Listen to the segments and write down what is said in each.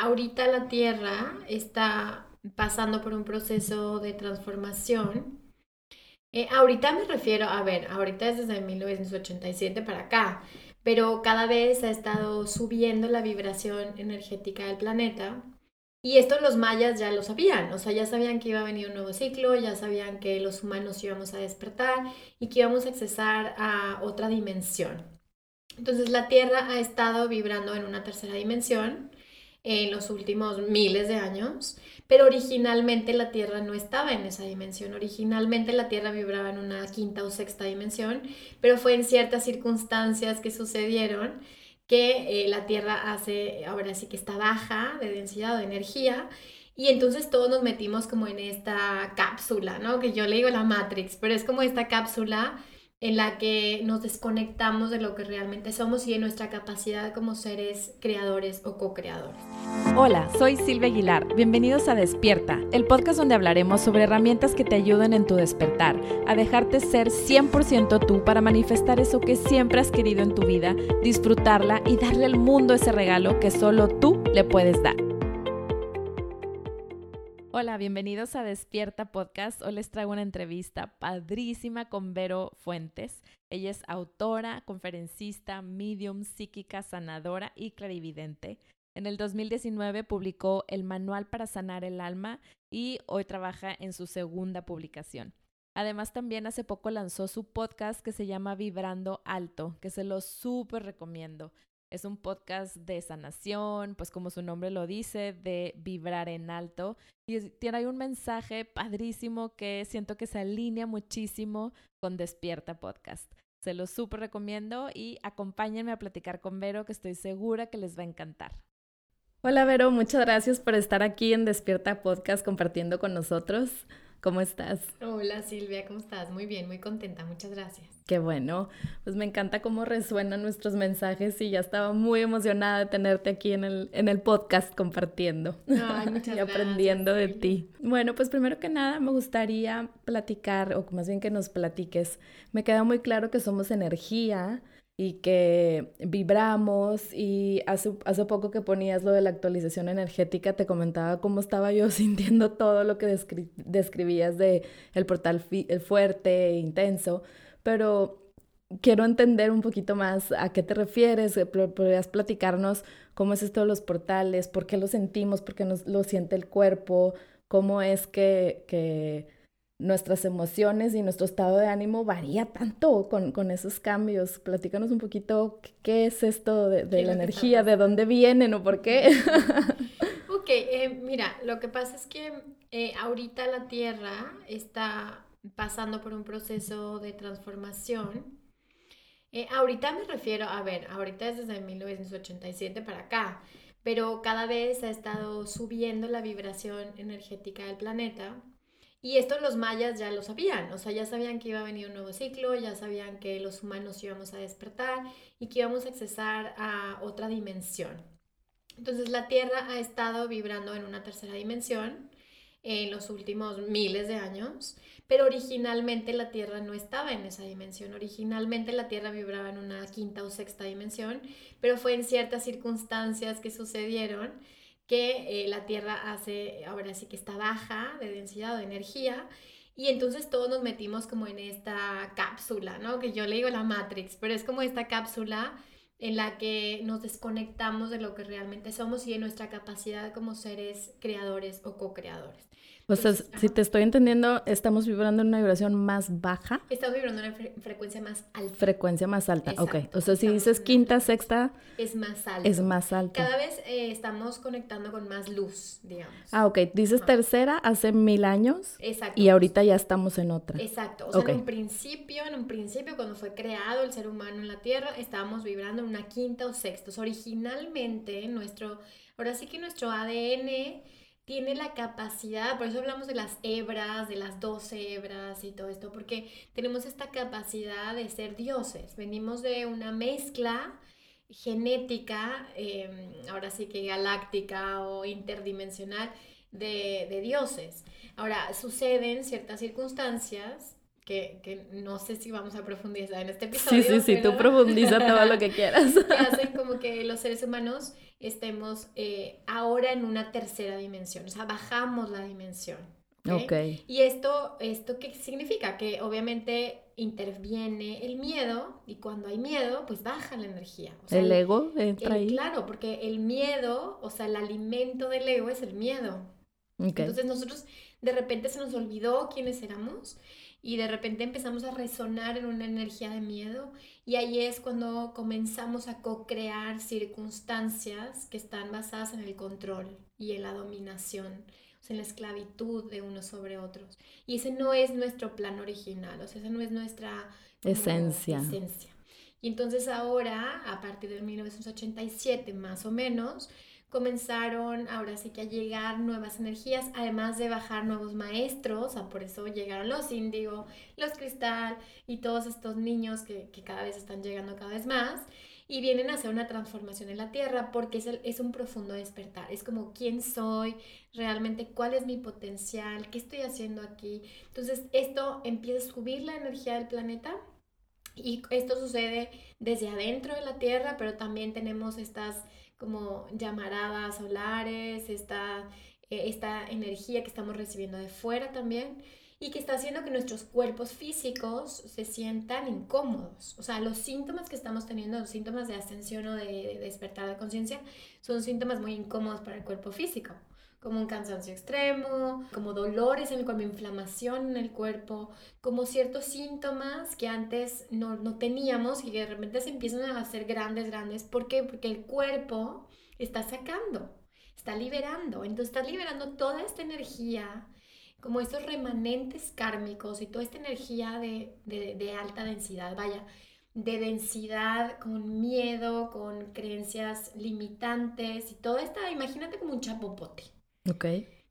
ahorita la Tierra está pasando por un proceso de transformación. Eh, ahorita me refiero, a ver, ahorita es desde 1987 para acá, pero cada vez ha estado subiendo la vibración energética del planeta. Y esto los mayas ya lo sabían, o sea, ya sabían que iba a venir un nuevo ciclo, ya sabían que los humanos íbamos a despertar y que íbamos a accesar a otra dimensión. Entonces la Tierra ha estado vibrando en una tercera dimensión en los últimos miles de años, pero originalmente la Tierra no estaba en esa dimensión. Originalmente la Tierra vibraba en una quinta o sexta dimensión, pero fue en ciertas circunstancias que sucedieron que eh, la Tierra hace, ahora sí que está baja de densidad o de energía, y entonces todos nos metimos como en esta cápsula, ¿no? Que yo le digo la Matrix, pero es como esta cápsula en la que nos desconectamos de lo que realmente somos y de nuestra capacidad como seres creadores o co-creadores. Hola, soy Silvia Aguilar. Bienvenidos a Despierta, el podcast donde hablaremos sobre herramientas que te ayuden en tu despertar, a dejarte ser 100% tú para manifestar eso que siempre has querido en tu vida, disfrutarla y darle al mundo ese regalo que solo tú le puedes dar. Hola, bienvenidos a Despierta Podcast. Hoy les traigo una entrevista padrísima con Vero Fuentes. Ella es autora, conferencista, medium, psíquica, sanadora y clarividente. En el 2019 publicó El Manual para Sanar el Alma y hoy trabaja en su segunda publicación. Además, también hace poco lanzó su podcast que se llama Vibrando Alto, que se lo súper recomiendo. Es un podcast de sanación, pues como su nombre lo dice, de vibrar en alto. Y tiene un mensaje padrísimo que siento que se alinea muchísimo con Despierta Podcast. Se lo súper recomiendo y acompáñenme a platicar con Vero, que estoy segura que les va a encantar. Hola Vero, muchas gracias por estar aquí en Despierta Podcast compartiendo con nosotros. ¿Cómo estás? Hola Silvia, ¿cómo estás? Muy bien, muy contenta, muchas gracias. Qué bueno, pues me encanta cómo resuenan nuestros mensajes y ya estaba muy emocionada de tenerte aquí en el, en el podcast compartiendo y aprendiendo de ti. Bueno, pues primero que nada me gustaría platicar, o más bien que nos platiques, me queda muy claro que somos energía, y que vibramos y hace, hace poco que ponías lo de la actualización energética, te comentaba cómo estaba yo sintiendo todo lo que describías de el portal el fuerte, intenso, pero quiero entender un poquito más a qué te refieres, eh, podrías platicarnos cómo es esto de los portales, por qué lo sentimos, por qué nos, lo siente el cuerpo, cómo es que, que nuestras emociones y nuestro estado de ánimo varía tanto con, esos cambios. Platícanos un poquito qué es esto de, la energía, de dónde vienen o por qué. ok, eh, mira, lo que pasa es que eh, ahorita la Tierra está pasando por un proceso de transformación. Eh, ahorita me refiero, a ver, ahorita es desde 1987 para acá, pero cada vez ha estado subiendo la vibración energética del planeta y esto los mayas ya lo sabían, o sea, ya sabían que iba a venir un nuevo ciclo, ya sabían que los humanos íbamos a despertar y que íbamos a accesar a otra dimensión. Entonces la Tierra ha estado vibrando en una tercera dimensión en los últimos miles de años, pero originalmente la Tierra no estaba en esa dimensión. Originalmente la Tierra vibraba en una quinta o sexta dimensión, pero fue en ciertas circunstancias que sucedieron que eh, la Tierra hace, ahora sí que está baja de densidad o de energía, y entonces todos nos metimos como en esta cápsula, ¿no? Que yo le digo la Matrix, pero es como esta cápsula en la que nos desconectamos de lo que realmente somos y de nuestra capacidad como seres creadores o co-creadores. O sea, si te estoy entendiendo, estamos vibrando en una vibración más baja. Estamos vibrando en una frecuencia más alta. Frecuencia más alta, ok. O sea, si dices quinta, sexta... Es más alta. Es más alta. Cada vez eh, estamos conectando con más luz, digamos. Ah, ok. Dices tercera hace mil años. Exacto. Y ahorita ya estamos en otra. Exacto. O sea, en un principio, en un principio, cuando fue creado el ser humano en la Tierra, estábamos vibrando en una quinta o sexta. O sea, originalmente nuestro... Ahora sí que nuestro ADN tiene la capacidad, por eso hablamos de las hebras, de las doce hebras y todo esto, porque tenemos esta capacidad de ser dioses. Venimos de una mezcla genética, em, ahora sí que galáctica o interdimensional, de, de dioses. Ahora, suceden ciertas circunstancias que, que, no sé si vamos a profundizar en este episodio. Sí, sí, sí, tú profundiza todo lo que quieras. que hacen como que los seres humanos estemos eh, ahora en una tercera dimensión, o sea, bajamos la dimensión. ¿okay? Y esto, esto qué significa? Que obviamente interviene el miedo y cuando hay miedo, pues baja la energía. el, ego entra ahí. Claro, porque el miedo, o sea, el alimento del ego es el miedo. Entonces nosotros de repente se nos olvidó quiénes éramos y de repente empezamos a resonar en una energía de miedo y ahí es cuando comenzamos a co-crear circunstancias que están basadas en el control y en la dominación, o sea, en la esclavitud de unos sobre otros. Y ese no es nuestro plan original, o sea, esa no es nuestra esencia. esencia. Y entonces ahora, a partir de 1987 más o menos, comenzaron ahora sí que a llegar nuevas energías, además de bajar nuevos maestros, por eso llegaron los índigo, los cristal y todos estos niños que, cada vez están llegando cada vez más y vienen a hacer una transformación en la tierra porque es, es un profundo despertar, es como quién soy, realmente cuál es mi potencial, qué estoy haciendo aquí. Entonces esto empieza a subir la energía del planeta y esto sucede desde adentro de la tierra, pero también tenemos estas como llamaradas solares, esta, eh, esta energía que estamos recibiendo de fuera también y que está haciendo que nuestros cuerpos físicos se sientan incómodos. O sea, los síntomas que estamos teniendo, los síntomas de ascensión o de, de despertar de conciencia, son síntomas muy incómodos para el cuerpo físico como un cansancio extremo, como dolores en el cuerpo, inflamación en el cuerpo, como ciertos síntomas que antes no, no teníamos y que de repente se empiezan a hacer grandes, grandes. ¿Por qué? Porque el cuerpo está sacando, está liberando. Entonces está liberando toda esta energía, como estos remanentes kármicos y toda esta energía de, de, de alta densidad, vaya, de densidad, con miedo, con creencias limitantes y todo esto, imagínate como un chapopote. Ok.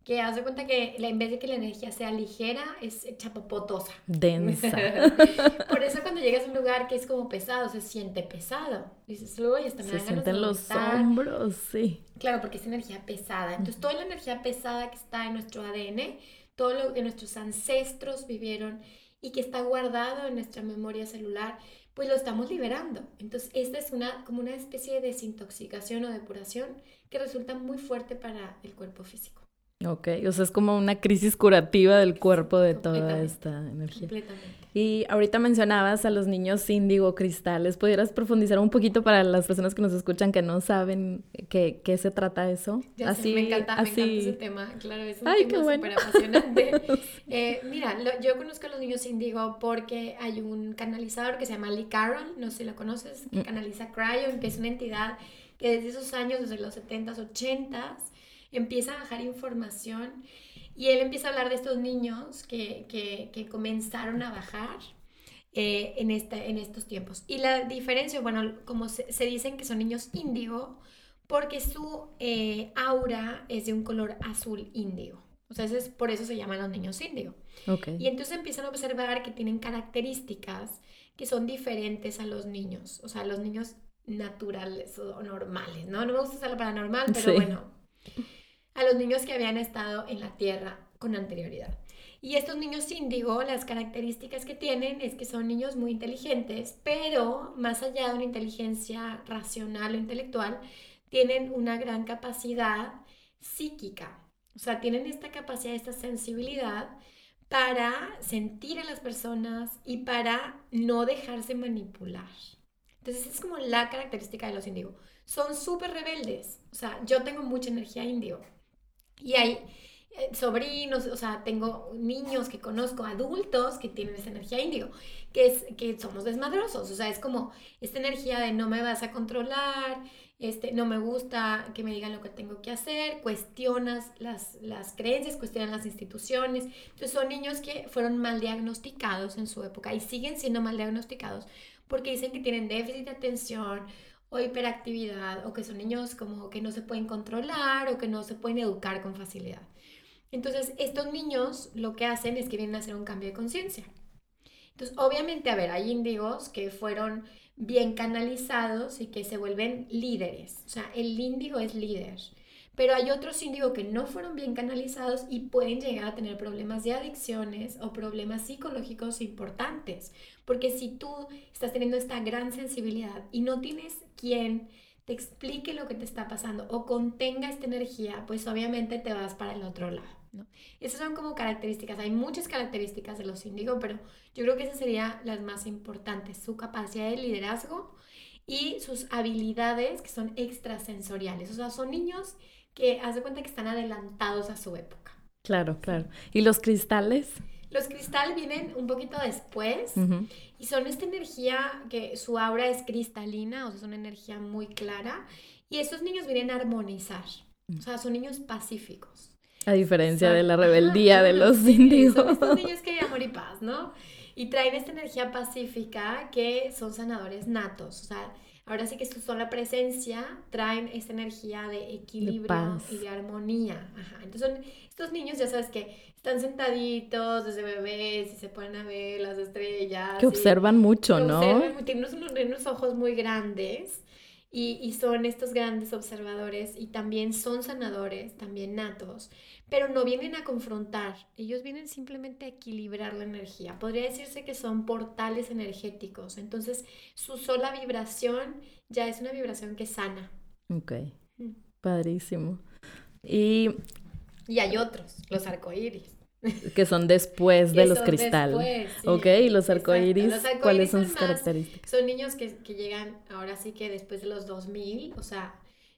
Que haz de cuenta que en vez de que la energía sea ligera, es chapopotosa. Densa. Por eso cuando llegas a un lugar que es como pesado, se siente pesado. Dices, uy, hasta me Se sienten los hombros, sí. Claro, porque es energía pesada. Entonces, toda la energía pesada que está en nuestro ADN, todo lo que nuestros ancestros vivieron y que está guardado en nuestra memoria celular, pues lo estamos liberando. Entonces, esta es una, como una especie de desintoxicación o depuración que resulta muy fuerte para el cuerpo físico. Ok, o sea, es como una crisis curativa del cuerpo de toda esta energía. Completamente. Y ahorita mencionabas a los niños índigo cristales. ¿Pudieras profundizar un poquito para las personas que nos escuchan que no saben qué, qué se trata eso? así, me encanta, así... me encanta ese tema. Claro, es un Ay, tema súper apasionante. eh, mira, yo conozco a los niños índigo porque hay un canalizador que se llama Lee Carroll, no sé si lo conoces, que mm. canaliza Cryon, que es una entidad que desde esos años, desde los 70s, 80s, empieza a bajar información y él empieza a hablar de estos niños que, que, que comenzaron a bajar eh, en, este, en estos tiempos. Y la diferencia, bueno, como se, se dicen que son niños índigo, porque su eh, aura es de un color azul índigo. O sea, es, por eso se llaman los niños índigo. Okay. Y entonces empiezan a observar que tienen características que son diferentes a los niños. O sea, los niños naturales o normales, ¿no? No me gusta usar la palabra normal, pero bueno, a los niños que habían estado en la Tierra con anterioridad. Y estos niños índigo, las características que tienen es que son niños muy inteligentes, pero más allá de una inteligencia racional o intelectual, tienen una gran capacidad psíquica. O sea, tienen esta capacidad, esta sensibilidad para sentir a las personas y para no dejarse manipular. Entonces es como la característica de los índigo. Son súper rebeldes. O sea, yo tengo mucha energía índigo. Y hay eh, sobrinos, o sea, tengo niños que conozco, adultos que tienen esa energía índigo, que es que somos desmadrosos. O sea, es como esta energía de no me vas a controlar, este, no me gusta que me digan lo que tengo que hacer, cuestionas las, las creencias, cuestionas las instituciones. Entonces son niños que fueron mal diagnosticados en su época y siguen siendo mal diagnosticados porque dicen que tienen déficit de atención o hiperactividad o que son niños como que no se pueden controlar o que no se pueden educar con facilidad. Entonces, estos niños lo que hacen es que vienen a hacer un cambio de conciencia. Entonces, obviamente, a ver, hay índigos que fueron bien canalizados y que se vuelven líderes. O sea, el índigo es líder. pero hay otros índigo que no fueron bien canalizados y pueden llegar a tener problemas de adicciones o problemas psicológicos importantes. Porque si tú estás teniendo esta gran sensibilidad y no tienes quien te explique lo que te está pasando o contenga esta energía, pues obviamente te vas para el otro lado. ¿no? Esas son como características. Hay muchas características de los índigo, pero yo creo que esas serían las más importantes. Su capacidad de liderazgo y sus habilidades que son extrasensoriales. O sea, son niños que haz de cuenta que están adelantados a su época. Claro, claro. ¿Y los cristales? Los cristales vienen un poquito después y son esta energía que su aura es cristalina, o sea, es una energía muy clara. Y estos niños vienen a armonizar, o sea, son niños pacíficos. A diferencia de la rebeldía de los índigos. Son estos niños que hay amor y paz, ¿no? Y traen esta energía pacífica que son sanadores natos, o sea, ahora sí que son la presencia, traen esta energía de equilibrio y de armonía. Ajá. Entonces estos niños, ya sabes que están sentaditos desde bebés y se ponen a ver las estrellas. Que observan mucho, ¿no? tienen unos, ojos muy grandes y, y, son estos grandes observadores y también son sanadores, también natos, pero no vienen a confrontar, ellos vienen simplemente a equilibrar la energía. Podría decirse que son portales energéticos, entonces su sola vibración ya es una vibración que sana. Ok, mm. padrísimo. Y y hay otros, los arcoíris. Que son después de los cristales. ok, ¿y los arcoíris, cuáles son sus características? Son niños que, que, llegan ahora sí que después de los 2000, o sea,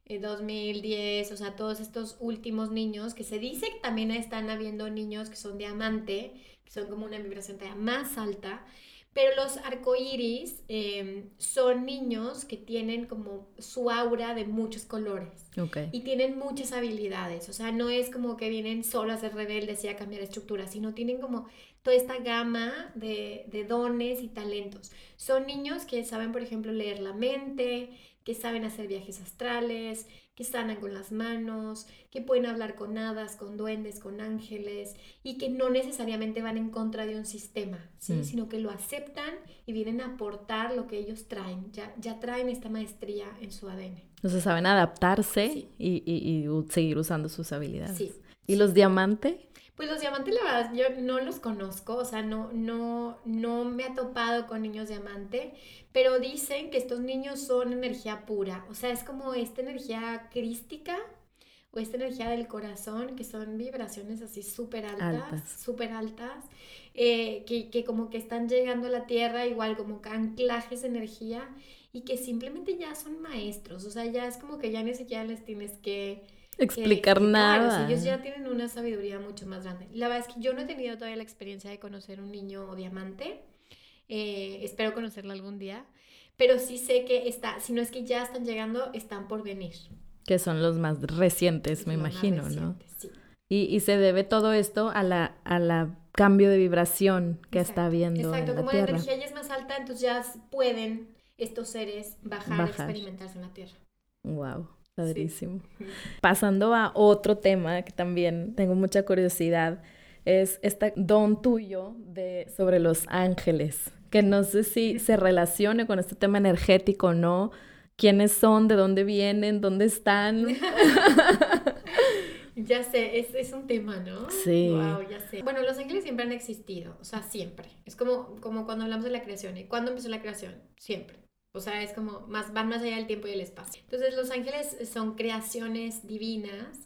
2010, eh, o sea, todos estos últimos niños, que se dice que también están habiendo niños que son diamante, que son como una vibración más alta, pero los arcoíris em, son niños que tienen como su aura de muchos colores. Y tienen muchas habilidades. O sea, no es como que vienen solo a ser rebeldes y a cambiar estructuras, sino tienen como toda esta gama de, de dones y talentos. Son niños que saben, por ejemplo, leer la mente, que saben hacer viajes astrales, que sanan con las manos, que pueden hablar con hadas, con duendes, con ángeles y que no necesariamente van en contra de un sistema, ¿sí? Mm. sino que lo aceptan y vienen a aportar lo que ellos traen, ya, ya traen esta maestría en su ADN. Entonces saben adaptarse y, y, seguir usando sus habilidades. Sí. ¿Y los diamantes? Pues los diamantes, la verdad, yo no los conozco, o sea, no, no, no me ha topado con niños diamante, pero dicen que estos niños son energía pura, o sea, es como esta energía crística o esta energía del corazón, que son vibraciones así súper altas, súper altas, eh, que, que como que están llegando a la tierra, igual como anclajes de energía, y que simplemente ya son maestros, o sea, ya es como que ya ni siquiera les tienes que explicar nada. ellos ya tienen una sabiduría mucho más grande. La verdad es que yo no he tenido todavía la experiencia de conocer un niño diamante. Eh, espero conocerlo algún día. Pero sí sé que está, si no es que ya están llegando, están por venir. Que son los más recientes, me imagino, ¿no? Sí. Y, y, se debe todo esto a la, a la cambio de vibración que está habiendo. Exacto, como la energía ya es más alta, entonces ya pueden estos seres bajar, bajar. experimentarse en la Tierra. Wow. Padrísimo. Pasando a otro tema que también tengo mucha curiosidad, es este don tuyo de, sobre los ángeles, que no sé si se relacione con este tema energético o no. ¿Quiénes son? ¿De dónde vienen? ¿Dónde están? ya sé, es, es, un tema, ¿no? Sí. Wow, ya sé. Bueno, los ángeles siempre han existido, o sea, siempre. Es como, como cuando hablamos de la creación. ¿Y cuándo empezó la creación? Siempre. O sea, es como más, van más allá del tiempo y el espacio. Entonces, los ángeles son creaciones divinas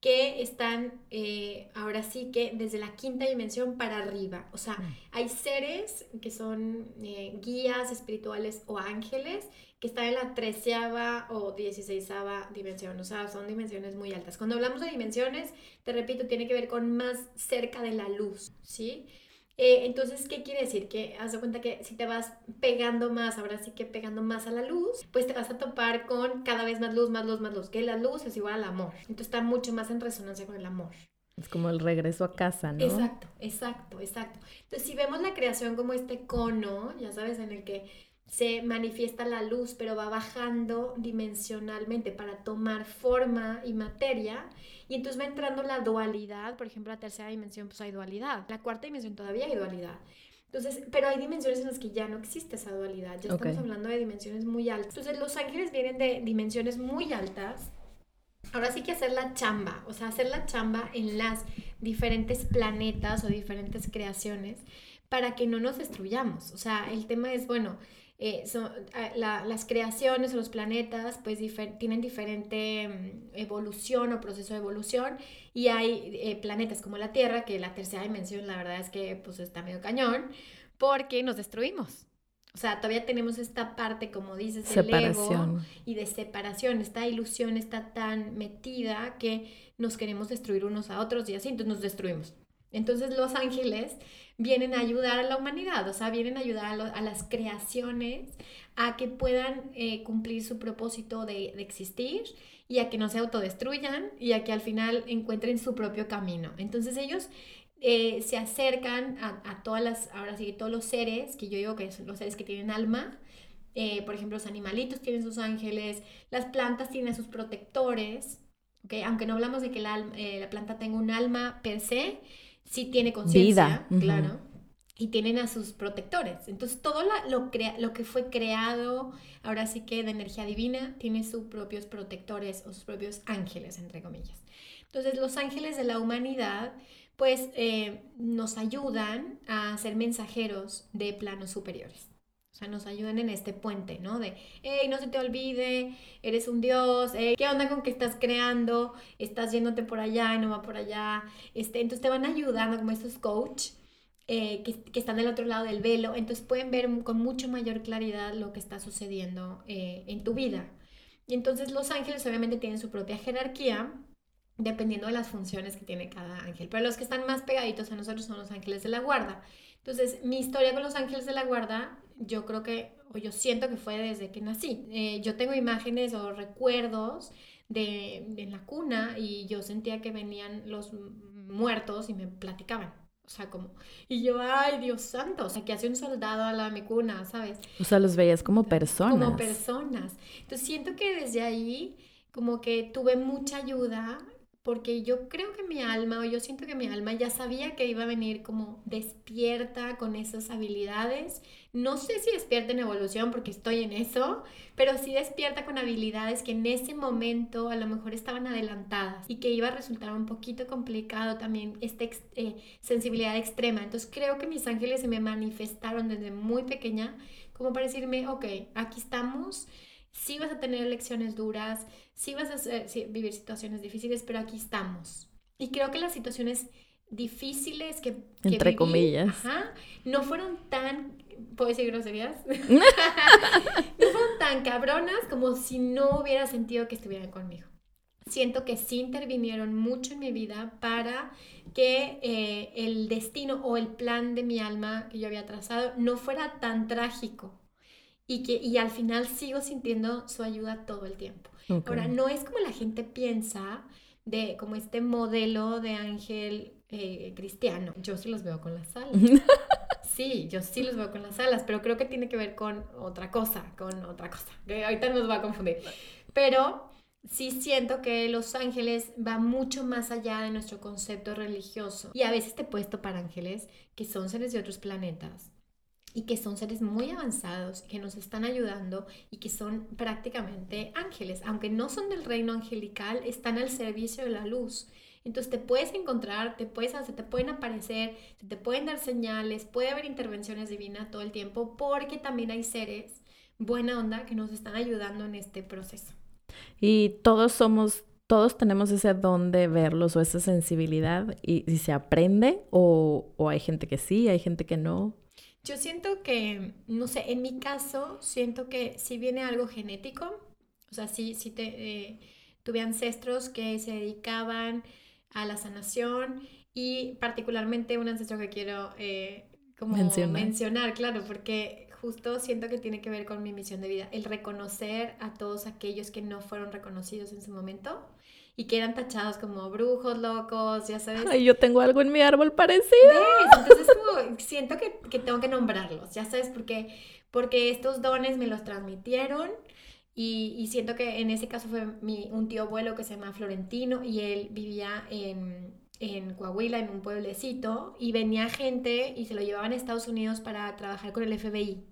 que están eh, ahora sí que desde la quinta dimensión para arriba. O sea, mm. hay seres que son eh, guías espirituales o ángeles que están en la treceava o dieciséisava dimensión. O sea, son dimensiones muy altas. Cuando hablamos de dimensiones, te repito, tiene que ver con más cerca de la luz, ¿sí? Eh, entonces, ¿qué quiere decir? Que haz de cuenta que si te vas pegando más, ahora sí que pegando más a la luz, pues te vas a topar con cada vez más luz, más luz, más luz, que la luz es igual al amor. Entonces está mucho más en resonancia con el amor. Es como el regreso a casa, ¿no? Exacto, exacto, exacto. Entonces, si vemos la creación como este cono, ya sabes, en el que se manifiesta la luz, pero va bajando dimensionalmente para tomar forma y materia. Y entonces va entrando la dualidad, por ejemplo, la tercera dimensión, pues hay dualidad. La cuarta dimensión todavía hay dualidad. Entonces, pero hay dimensiones en las que ya no existe esa dualidad. Ya estamos hablando de dimensiones muy altas. Entonces, los ángeles vienen de dimensiones muy altas ahora sí que hacer la chamba, o sea, hacer la chamba en las diferentes planetas o diferentes creaciones para que no nos destruyamos. O sea, el tema es, bueno, eh, son, ah, las creaciones o los planetas pues tienen diferente mm, evolución o proceso de evolución y hay eh, planetas como la Tierra, que la tercera dimensión la verdad es que pues está medio cañón, porque nos destruimos. O sea, todavía tenemos esta parte, como dices, del ego y de separación. Esta ilusión está tan metida que nos queremos destruir unos a otros y así, entonces nos destruimos. Entonces los ángeles vienen a ayudar a la humanidad, o sea, vienen a ayudar a, las creaciones a que puedan eh, cumplir su propósito de, existir y a que no se autodestruyan y a que al final encuentren su propio camino. Entonces ellos eh, se acercan a, todas las, ahora sí, todos los seres, que yo digo que son los seres que tienen alma, eh, por ejemplo, los animalitos tienen sus ángeles, las plantas tienen sus protectores, ¿okay? aunque no hablamos de que la, la planta tenga un alma per se, sí tiene conciencia, claro, y tienen a sus protectores. Entonces, todo lo, lo que fue creado, ahora sí que de energía divina, tiene sus propios protectores o sus propios ángeles, entre comillas. Entonces, los ángeles de la humanidad, pues, eh, nos ayudan a ser mensajeros de planos superiores. Sea, nos ayudan en este puente, ¿no? De, hey, no se te olvide, eres un dios, ¿qué onda con que estás creando? Estás yéndote por allá y no va por allá. Este, entonces te van ayudando como estos coach eh, que, que, están del otro lado del velo. Entonces pueden ver con mucho mayor claridad lo que está sucediendo eh, en tu vida. Y entonces los ángeles obviamente tienen su propia jerarquía dependiendo de las funciones que tiene cada ángel. Pero los que están más pegaditos a nosotros son los ángeles de la guarda. Entonces, mi historia con los ángeles de la guarda yo creo que, o yo siento que fue desde que nací. Eh, yo tengo imágenes o recuerdos de, en la cuna y yo sentía que venían los muertos y me platicaban. O sea, como, y yo, ay, Dios santo, o sea, que hace un soldado a la mi cuna, ¿sabes? O sea, los veías como personas. Como personas. Entonces siento que desde ahí, como que tuve mucha ayuda porque yo creo que mi alma, o yo siento que mi alma ya sabía que iba a venir como despierta con esas habilidades. No sé si despierta en evolución porque estoy en eso, pero sí despierta con habilidades que en ese momento a lo mejor estaban adelantadas y que iba a resultar un poquito complicado también esta eh, sensibilidad extrema. Entonces creo que mis ángeles se me manifestaron desde muy pequeña como para decirme, ok, aquí estamos sí vas a tener lecciones duras, sí vas a vivir situaciones difíciles, pero aquí estamos. Y creo que las situaciones difíciles que... Entre comillas. no fueron tan... ¿Puedo decir groserías? no fueron tan cabronas como si no hubiera sentido que estuvieran conmigo. Siento que sí intervinieron mucho en mi vida para que eh, el destino o el plan de mi alma que yo había trazado no fuera tan trágico y que y al final sigo sintiendo su ayuda todo el tiempo. Ahora, no es como la gente piensa de como este modelo de ángel eh, cristiano. Yo sí los veo con las alas. sí, yo sí los veo con las alas, pero creo que tiene que ver con otra cosa, con otra cosa, que ahorita nos va a confundir. Pero sí siento que los ángeles va mucho más allá de nuestro concepto religioso. Y a veces te he puesto para ángeles que son seres de otros planetas y que son seres muy avanzados, que nos están ayudando y que son prácticamente ángeles. Aunque no son del reino angelical, están al servicio de la luz. Entonces te puedes encontrar, te puedes, se te pueden aparecer, te pueden dar señales, puede haber intervenciones divinas todo el tiempo, porque también hay seres buena onda que nos están ayudando en este proceso. Y todos somos, todos tenemos ese don de verlos o esa sensibilidad y, si se aprende o, o hay gente que sí, hay gente que no. Yo siento que, no sé, en mi caso, siento que si viene algo genético, o sea, si, si te, eh, tuve ancestros que se dedicaban a la sanación y particularmente un ancestro que quiero eh, como mencionar, claro, porque justo siento que tiene que ver con mi misión de vida, el reconocer a todos aquellos que no fueron reconocidos en su momento y que eran tachados como brujos locos, ya sabes. Ay, yo tengo algo en mi árbol parecido. Entonces como, siento que, que, tengo que nombrarlos, ya sabes, porque, porque estos dones me los transmitieron y, y siento que en ese caso fue mi, un tío abuelo que se llama Florentino y él vivía en, en Coahuila, en un pueblecito, y venía gente y se lo llevaban a Estados Unidos para trabajar con el FBI.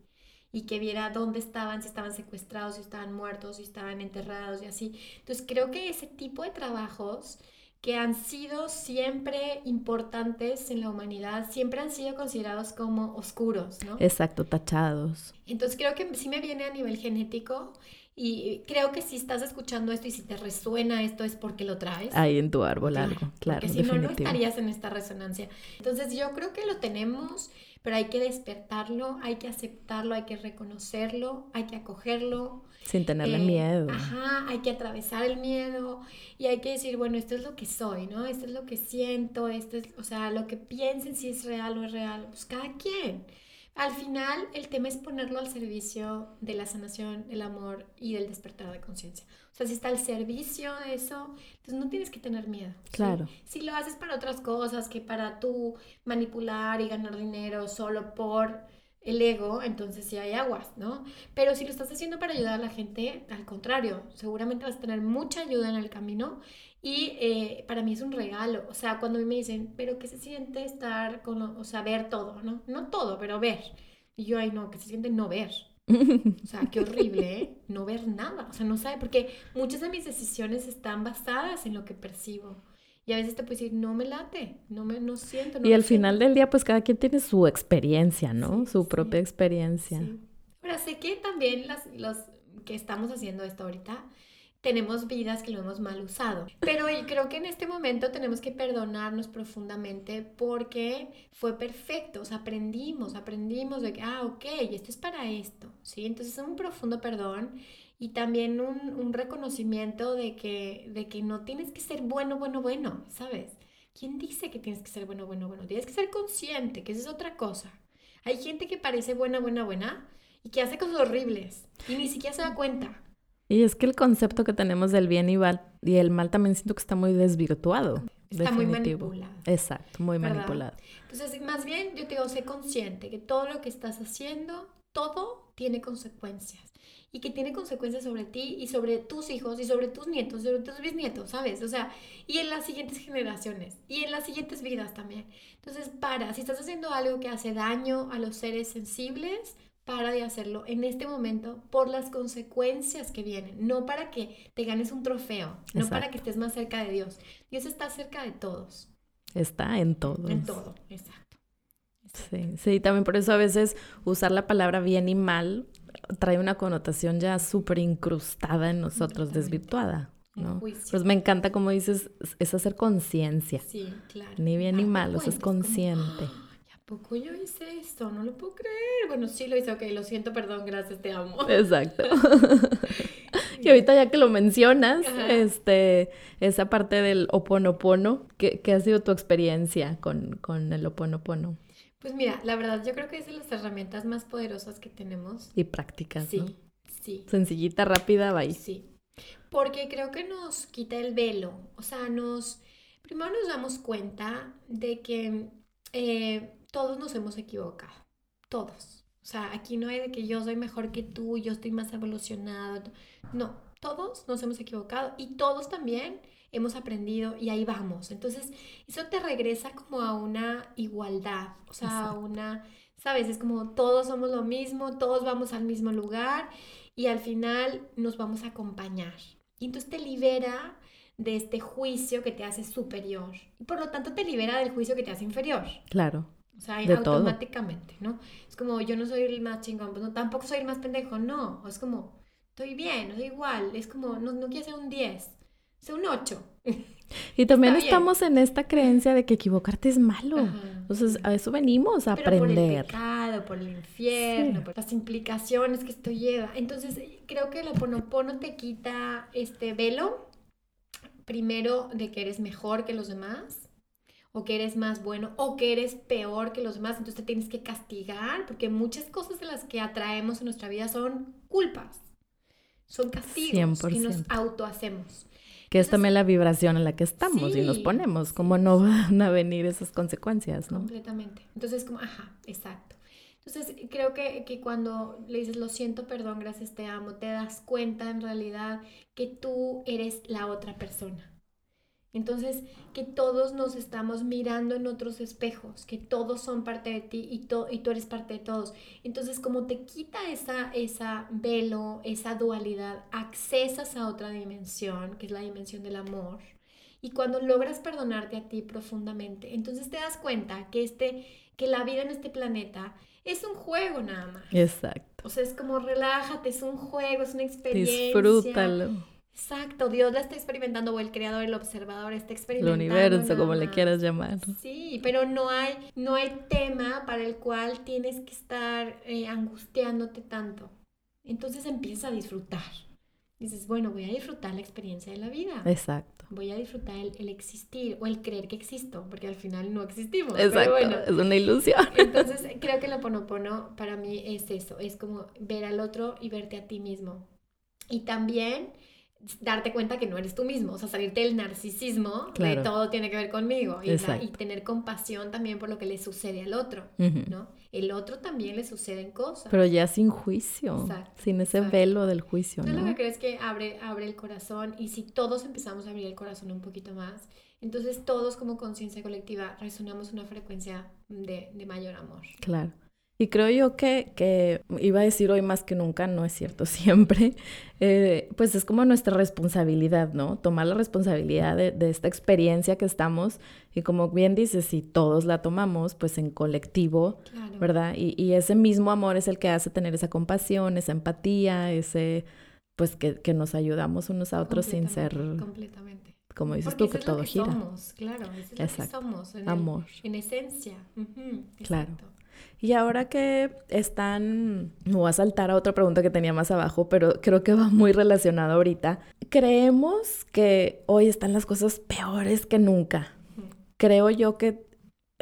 Y que viera dónde estaban, si estaban secuestrados, si estaban muertos, si estaban enterrados y así. Entonces creo que ese tipo de trabajos que han sido siempre importantes en la humanidad, siempre han sido considerados como oscuros, ¿no? Exacto, tachados. Entonces creo que sí me viene a nivel genético y creo que si estás escuchando esto y si te resuena esto es porque lo traes. Ahí en tu árbol algo, claro. Porque si no, no estarías en esta resonancia. Entonces yo creo que lo tenemos, pero hay que despertarlo, hay que aceptarlo, hay que reconocerlo, hay que acogerlo. Sin tenerle eh, miedo. Ajá, hay que atravesar el miedo y hay que decir, bueno, esto es lo que soy, ¿no? Esto es lo que siento, esto es, o sea, lo que piensen si es real o es real, pues cada quien. Al final, el tema es ponerlo al servicio de la sanación, el amor y del despertar de conciencia. O sea, si está al servicio de eso, entonces no tienes que tener miedo. Claro. Si lo haces para otras cosas que para tú manipular y ganar dinero solo por el ego, entonces sí hay aguas, ¿no? Pero si lo estás haciendo para ayudar a la gente, al contrario, seguramente vas a tener mucha ayuda en el camino y eh, para mí es un regalo, o sea, cuando me dicen, pero ¿qué se siente estar con, o sea, ver todo, ¿no? No todo, pero ver. Y yo, ay, no, que se siente no ver. O sea, qué horrible, ¿eh? No ver nada, o sea, no sabe, porque muchas de mis decisiones están basadas en lo que percibo. Y a veces te puedes decir, no me late, no me no siento. y al final del día, pues cada quien tiene su experiencia, ¿no? su propia experiencia. Ahora, sé que también las, los que estamos haciendo esto ahorita, tenemos vidas que lo hemos mal usado. Pero creo que en este momento tenemos que perdonarnos profundamente porque fue perfecto, o sea, aprendimos, aprendimos de que, ah, ok, esto es para esto, ¿sí? Entonces es un profundo perdón y también un, un reconocimiento de que, de que no tienes que ser bueno, bueno, bueno, ¿sabes? ¿Quién dice que tienes que ser bueno, bueno, bueno? Tienes que ser consciente, que esa es otra cosa. Hay gente que parece buena, buena, buena y que hace cosas horribles y ni siquiera se da cuenta. Y es que el concepto que tenemos del bien y, y el mal también siento que está muy desvirtuado. Está muy manipulado. Exacto, muy manipulado. Entonces, más bien, yo te digo, sé consciente que todo lo que estás haciendo, todo tiene consecuencias. Y que tiene consecuencias sobre ti y sobre tus hijos y sobre tus nietos, sobre tus bisnietos, ¿sabes? O sea, y en las siguientes generaciones y en las siguientes vidas también. Entonces, para, si estás haciendo algo que hace daño a los seres sensibles, para de hacerlo en este momento por las consecuencias que vienen, no para que te ganes un trofeo, no para que estés más cerca de Dios. Dios está cerca de todos. Está en todos. En todo, exacto. Sí, sí, también por eso a veces usar la palabra bien y mal trae una connotación ya súper incrustada en nosotros, desvirtuada. ¿no? Pues me encanta como dices, es hacer conciencia. Sí, claro. Ni bien ni mal, o sea, es consciente poco yo hice esto? No lo puedo creer. Bueno, sí lo hice, ok, lo siento, perdón, gracias, te amo. Exacto. y ahorita ya que lo mencionas, este, esa parte del oponopono, ¿qué, ¿qué ha sido tu experiencia con, con el oponopono? Pues mira, la verdad yo creo que es de las herramientas más poderosas que tenemos. Y prácticas, sí, Sí, Sencillita, rápida, bye. Sí. Porque creo que nos quita el velo. O sea, nos... Primero nos damos cuenta de que eh, todos nos hemos equivocado, todos. O sea, aquí no hay de que yo soy mejor que tú, yo estoy más evolucionado. No, todos nos hemos equivocado y todos también hemos aprendido y ahí vamos. Entonces, eso te regresa como a una igualdad, o sea, a una, ¿sabes? Es como todos somos lo mismo, todos vamos al mismo lugar y al final nos vamos a acompañar. Y entonces te libera de este juicio que te hace superior y por lo tanto te libera del juicio que te hace inferior. Claro. O sea, automáticamente, ¿no? Es como, yo no soy el más chingón, pues no, tampoco soy el más pendejo, no. Es como, estoy bien, soy igual. Es como, no, no quiero ser un 10, soy un 8. Y también estamos en esta creencia de que equivocarte es malo. Entonces, a eso venimos a aprender. Por el pecado, por el infierno, por las implicaciones que esto lleva. Entonces, creo que el oponopono te quita este velo, primero, de que eres mejor que los demás o que eres más bueno o que eres peor que los demás, entonces te tienes que castigar, porque muchas cosas de las que atraemos en nuestra vida son culpas, son castigos que nos autohacemos. Que es también la vibración en la que estamos y nos ponemos, como no van a venir esas consecuencias, ¿no? Completamente. Entonces, como, ajá, exacto. Entonces, creo que, que, cuando le dices, lo siento, perdón, gracias, te amo, te das cuenta en realidad que tú eres la otra persona Entonces, que todos nos estamos mirando en otros espejos, que todos son parte de ti y, y tú eres parte de todos. Entonces, como te quita esa, esa velo, esa dualidad, accesas a otra dimensión, que es la dimensión del amor. Y cuando logras perdonarte a ti profundamente, entonces te das cuenta que, este, que la vida en este planeta es un juego nada más. Exacto. O sea, es como relájate, es un juego, es una experiencia. Disfrútalo Exacto, Dios la está experimentando o el creador, el observador está experimentando. El universo, como le quieras llamar. Sí, pero no hay, no hay tema para el cual tienes que estar eh, angustiándote tanto. Entonces empieza a disfrutar. Dices, bueno, voy a disfrutar la experiencia de la vida. Exacto. Voy a disfrutar el, existir o el creer que existo, porque al final no existimos. Exacto, es una ilusión. Entonces creo que el ponopono para mí es eso, es como ver al otro y verte a ti mismo. Y también darte cuenta que no eres tú mismo, o sea, salirte del narcisismo de todo tiene que ver conmigo y, tener compasión también por lo que le sucede al otro, ¿no? El otro también le suceden cosas. Pero ya sin juicio, sin ese velo del juicio, ¿no? lo que crees que abre, abre el corazón y si todos empezamos a abrir el corazón un poquito más, entonces todos como conciencia colectiva resonamos una frecuencia de, de mayor amor. Claro. Y creo yo que, que, iba a decir hoy más que nunca, no es cierto siempre, eh, pues es como nuestra responsabilidad, ¿no? Tomar la responsabilidad de, de, esta experiencia que estamos y como bien dices, si todos la tomamos, pues en colectivo, ¿verdad? Y, y, ese mismo amor es el que hace tener esa compasión, esa empatía, ese, pues que, que nos ayudamos unos a otros sin ser... Completamente. Como dices tú, que todo gira. Somos, claro, es lo que somos. En amor. en esencia. claro. Y ahora que están, me voy a saltar a otra pregunta que tenía más abajo, pero creo que va muy relacionada ahorita. Creemos que hoy están las cosas peores que nunca. Creo yo que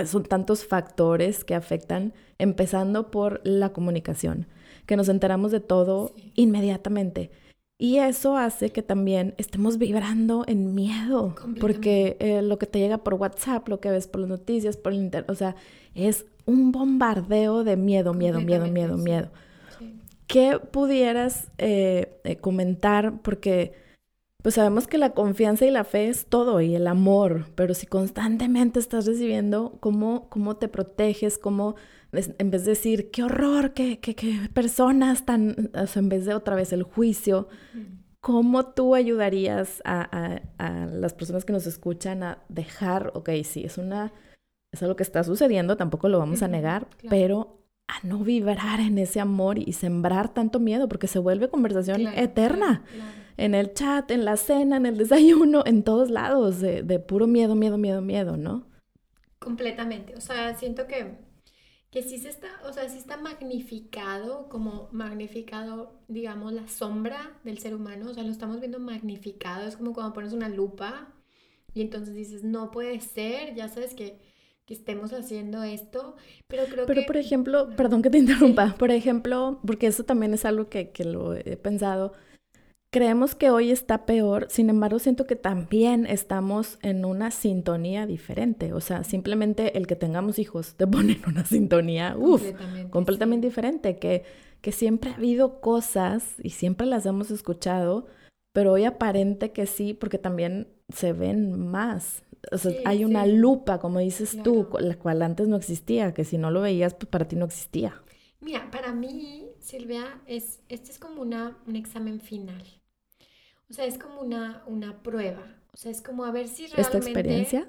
son tantos factores que afectan, empezando por la comunicación, que nos enteramos de todo inmediatamente. Y eso hace que también estemos vibrando en miedo, porque eh, lo que te llega por WhatsApp, lo que ves por las noticias, por el internet, o sea, es un bombardeo de miedo, miedo, miedo, miedo, miedo. ¿Qué pudieras eh, eh, comentar? Porque pues sabemos que la confianza y la fe es todo y el amor, pero si constantemente estás recibiendo, ¿cómo, cómo te proteges? ¿Cómo, en vez de decir, qué horror, qué, qué, qué personas tan, o sea, en vez de otra vez el juicio, ¿cómo tú ayudarías a, a, a las personas que nos escuchan a dejar, ok, sí, es una es algo que está sucediendo, tampoco lo vamos a negar, pero a no vibrar en ese amor y sembrar tanto miedo, porque se vuelve conversación eterna. En el chat, en la cena, en el desayuno, en todos lados, de, de, puro miedo, miedo, miedo, miedo, ¿no? Completamente. O sea, siento que, que sí se está, o sea, sí está magnificado, como magnificado, digamos, la sombra del ser humano. O sea, lo estamos viendo magnificado. Es como cuando pones una lupa y entonces dices, no puede ser, ya sabes que que estemos haciendo esto, pero creo que... Pero por ejemplo, perdón que te interrumpa, por ejemplo, porque eso también es algo que, que lo he pensado, creemos que hoy está peor, sin embargo siento que también estamos en una sintonía diferente, o sea, simplemente el que tengamos hijos te pone en una sintonía, uff, completamente, completamente diferente, que, que siempre ha habido cosas y siempre las hemos escuchado, pero hoy aparente que sí, porque también se ven más, o sea, hay una lupa, como dices tú, la cual antes no existía, que si no lo veías, pues para ti no existía. Mira, para mí, Silvia, es, este es como una, un examen final. O sea, es como una, una prueba. O sea, es como a ver si realmente... ¿Esta experiencia?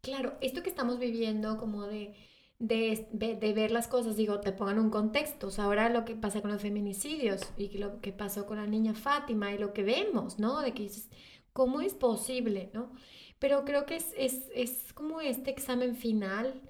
Claro, esto que estamos viviendo como de, de, de, ver las cosas, digo, te pongan un contexto. O sea, ahora lo que pasa con los feminicidios y lo que pasó con la niña Fátima y lo que vemos, ¿no? De que dices, ¿cómo es posible, no? pero creo que es, es, es como este examen final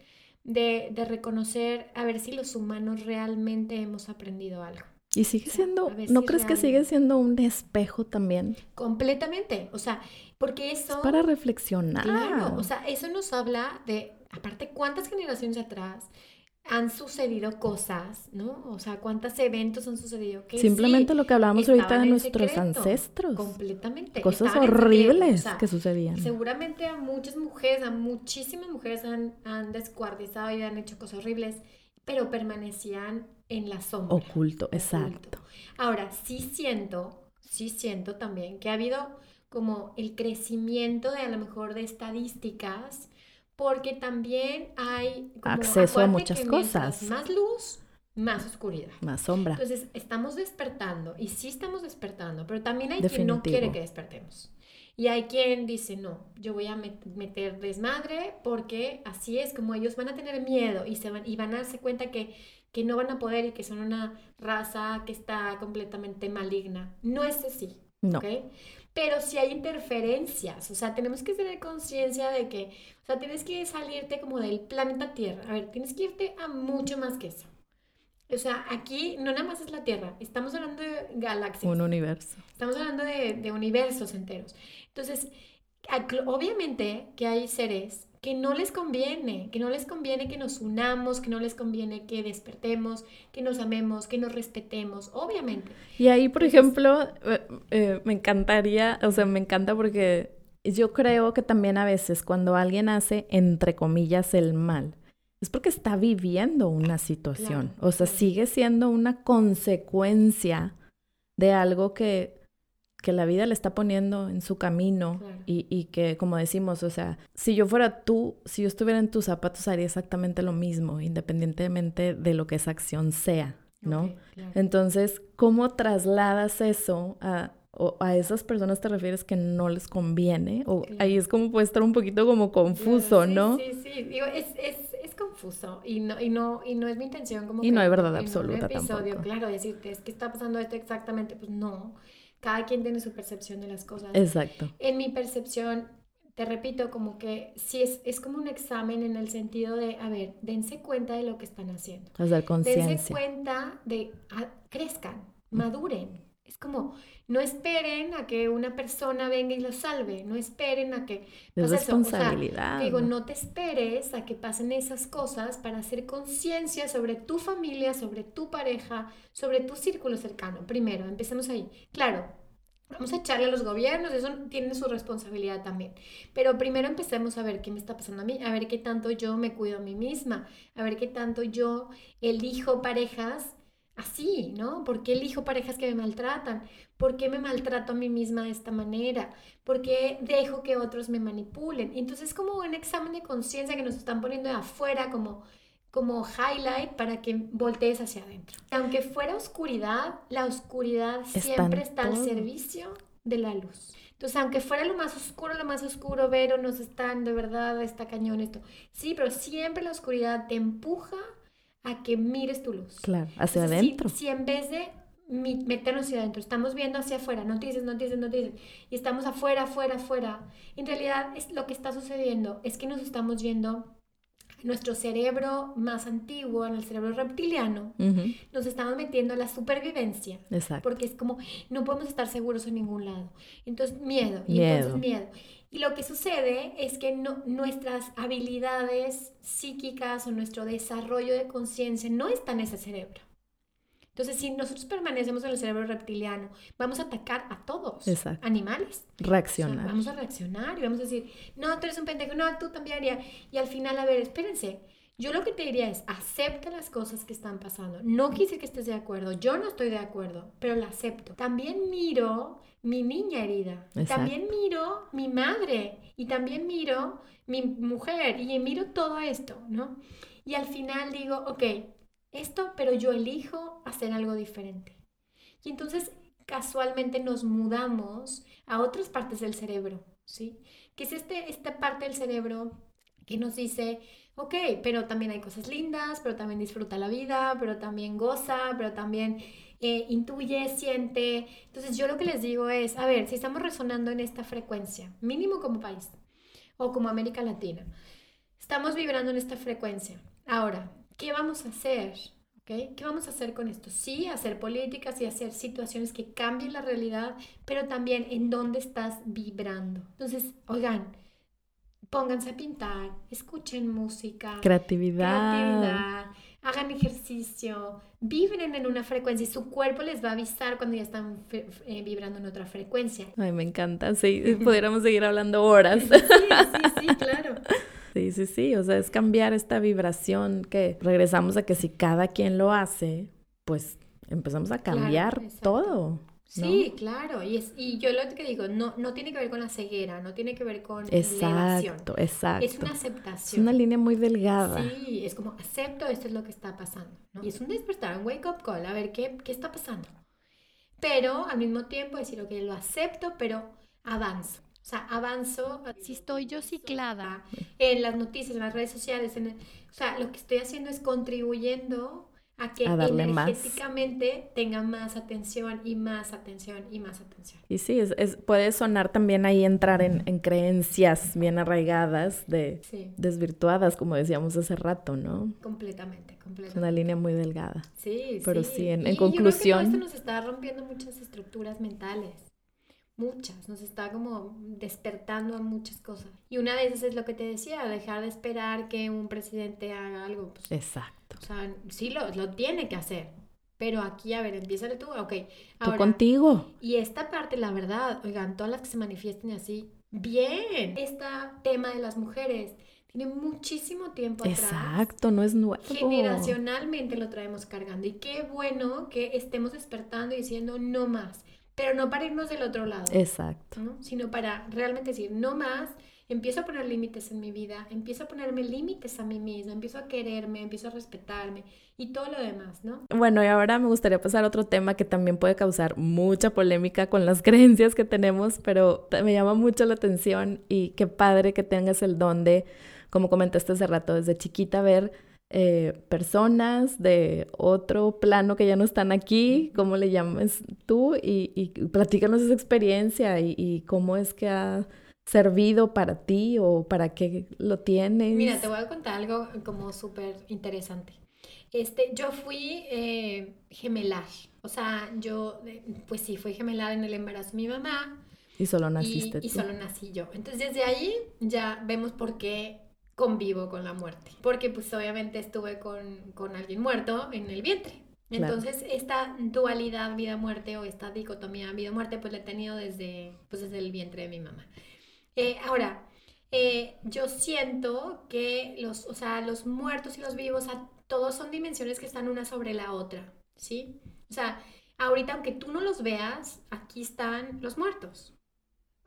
de, de, reconocer a ver si los humanos realmente hemos aprendido algo. Y sigue siendo, ¿no crees que sigue siendo un espejo también? Completamente, o sea, porque eso... Es para reflexionar. Claro, o sea, eso nos habla de, aparte, cuántas generaciones atrás han sucedido cosas, ¿no? O sea, cuántos eventos han sucedido. Que Simplemente lo que hablábamos ahorita de nuestros ancestros. Completamente. Cosas horribles que sucedían. Seguramente a muchas mujeres, a muchísimas mujeres han, han descuartizado y han hecho cosas horribles, pero permanecían en la sombra. Oculto, exacto. Ahora, sí siento, sí siento también que ha habido como el crecimiento de a lo mejor de estadísticas, porque también hay acceso a muchas cosas. Más luz, más oscuridad. Más sombra. Entonces, estamos despertando y sí estamos despertando, pero también hay quien no quiere que despertemos. Y hay quien dice, no, yo voy a meter desmadre porque así es como ellos van a tener miedo y, se van, y van a darse cuenta que, que no van a poder y que son una raza que está completamente maligna. No es así. No. Pero si hay interferencias, o sea, tenemos que tener conciencia de que, o sea, tienes que salirte como del planeta Tierra. A ver, tienes que irte a mucho más que eso. O sea, aquí no nada más es la Tierra, estamos hablando de galaxias. Un universo. Estamos hablando de, de universos enteros. Entonces, obviamente que hay seres que no les conviene, que no les conviene que nos unamos, que no les conviene que despertemos, que nos amemos, que nos respetemos, obviamente. Y ahí, por ejemplo, eh, eh, me encantaría, o sea, me encanta porque yo creo que también a veces cuando alguien hace, entre comillas, el mal, es porque está viviendo una situación. o sea, sigue siendo una consecuencia de algo que, que la vida le está poniendo en su camino y, y, que, como decimos, o sea, si yo fuera tú, si yo estuviera en tus zapatos, haría exactamente lo mismo, independientemente de lo que esa acción sea, ¿no? Entonces, ¿cómo trasladas eso a o a esas personas te refieres que no les conviene, o ahí es como puede estar un poquito como confuso, ¿no? Sí, sí, digo, es, es, es, confuso y no, y, no, y no es mi intención como Y no hay verdad absoluta episodio, claro, decirte, es que está pasando esto exactamente, pues no, cada quien tiene su percepción de las cosas. Exacto. En mi percepción, te repito, como que sí es, es como un examen en el sentido de, a ver, dense cuenta de lo que están haciendo. Hacer conciencia. Dense cuenta de, ah, crezcan, maduren. Es como, no esperen a que una persona venga y los salve, no esperen a que... Es responsabilidad. digo, no te esperes a que pasen esas cosas para hacer conciencia sobre tu familia, sobre tu pareja, sobre tu círculo cercano. Primero, empecemos ahí. Claro, Vamos a echarle a los gobiernos, eso tiene su responsabilidad también. Pero primero empecemos a ver qué me está pasando a mí, a ver qué tanto yo me cuido a mí misma, a ver qué tanto yo elijo parejas así, ¿no? ¿Por qué elijo parejas que me maltratan? ¿Por qué me maltrato a mí misma de esta manera? ¿Por qué dejo que otros me manipulen? Entonces es como un examen de conciencia que nos están poniendo de afuera como, como highlight para que voltees hacia adentro. Aunque fuera oscuridad, la oscuridad siempre está al servicio de la luz. Entonces, aunque fuera lo más oscuro, lo más oscuro, ver o nos están de verdad, está cañón esto. Sí, pero siempre la oscuridad te empuja a que mires tu luz. Claro, hacia adentro. Si, en vez de meternos hacia adentro, estamos viendo hacia afuera, noticias, noticias, noticias, y estamos afuera, afuera, afuera, en realidad es, lo que está sucediendo es que nos estamos yendo nuestro cerebro más antiguo, en el cerebro reptiliano, nos estamos metiendo a la supervivencia. Exacto. Porque es como, no podemos estar seguros en ningún lado. Entonces, miedo. Y entonces, miedo. Y lo que sucede es que nuestras habilidades psíquicas o nuestro desarrollo de conciencia no está en ese cerebro. Entonces, si nosotros permanecemos en el cerebro reptiliano, vamos a atacar a todos, Exacto. animales. Reaccionar. vamos a reaccionar y vamos a decir, no, tú eres un pendejo, no, tú también. Y al final, a ver, espérense, yo lo que te diría es, acepta las cosas que están pasando. No quise que estés de acuerdo, yo no estoy de acuerdo, pero la acepto. También miro mi niña herida, también miro mi madre y también miro mi mujer y miro todo esto, ¿no? Y al final digo, ok, esto, pero yo elijo hacer algo diferente. Y entonces casualmente nos mudamos a otras partes del cerebro, ¿sí? Que es este, esta parte del cerebro que nos dice, ok, pero también hay cosas lindas, pero también disfruta la vida, pero también goza, pero también eh, intuye, siente. Entonces yo lo que les digo es, a ver, si estamos resonando en esta frecuencia, mínimo como país o como América Latina, estamos vibrando en esta frecuencia. Ahora, ¿qué vamos a hacer? ¿Okay? ¿Qué vamos a hacer con esto? Sí, hacer políticas y hacer situaciones que cambien la realidad, pero también en dónde estás vibrando. Entonces, oigan, pónganse a pintar, escuchen música, creatividad, hagan ejercicio, vibren en una frecuencia y su cuerpo les va a avisar cuando ya están eh, vibrando en otra frecuencia. Ay, me encanta, sí, pudiéramos seguir hablando horas. Sí, sí, sí, claro. Sí, sí, sí, o sea, es cambiar esta vibración que regresamos a que si cada quien lo hace, pues empezamos a cambiar todo. Sí, claro. Y, es, y yo lo que digo, no, no tiene que ver con la ceguera, no tiene que ver con exacto, Exacto, Es una aceptación. Es una línea muy delgada. Sí, es como acepto, esto es lo que está pasando. Y es un despertar, un wake up call, a ver qué, qué está pasando. Pero al mismo tiempo decir, ok, lo acepto, pero avanzo. O sea, avanzo. Si estoy yo ciclada en las noticias, en las redes sociales, en o sea, lo que estoy haciendo es contribuyendo a que energéticamente tenga más atención y más atención y más atención. Y sí, es, puede sonar también ahí entrar en, creencias bien arraigadas, de desvirtuadas, como decíamos hace rato, ¿no? Completamente, completamente. Es una línea muy delgada. Sí, Pero sí, en, conclusión... Yo creo que esto nos está rompiendo muchas estructuras mentales muchas, nos está como despertando a muchas cosas. Y una de esas es lo que te decía, dejar de esperar que un presidente haga algo. Pues, Exacto. O sea, sí lo, lo tiene que hacer. Pero aquí, a ver, empieza tú, ok. tú contigo. Y esta parte, la verdad, oigan, todas las que se manifiesten así, bien. Este tema de las mujeres tiene muchísimo tiempo atrás. Exacto, no es nuevo. Generacionalmente lo traemos cargando. Y qué bueno que estemos despertando y diciendo no más pero no para irnos del otro lado. Exacto. Sino para realmente decir, no más, empiezo a poner límites en mi vida, empiezo a ponerme límites a mí misma, empiezo a quererme, empiezo a respetarme y todo lo demás, ¿no? Bueno, y ahora me gustaría pasar a otro tema que también puede causar mucha polémica con las creencias que tenemos, pero me llama mucho la atención y qué padre que tengas el don de, como comentaste hace rato, desde chiquita ver eh, personas de otro plano que ya no están aquí, ¿cómo le llamas tú? Y, y platícanos esa experiencia y, cómo es que ha servido para ti o para qué lo tienes. Mira, te voy a contar algo como súper interesante. Este, yo fui eh, gemelar, o sea, yo, pues sí, fui gemelar en el embarazo de mi mamá. Y solo naciste y, Y solo nací yo. Entonces, desde ahí ya vemos por qué convivo con la muerte, porque pues obviamente estuve con, con alguien muerto en el vientre. Entonces, esta dualidad vida-muerte o esta dicotomía vida-muerte, pues la he tenido desde, pues, desde el vientre de mi mamá. Eh, ahora, eh, yo siento que los, o sea, los muertos y los vivos, todos son dimensiones que están una sobre la otra, ¿sí? O sea, ahorita, aunque tú no los veas, aquí están los muertos,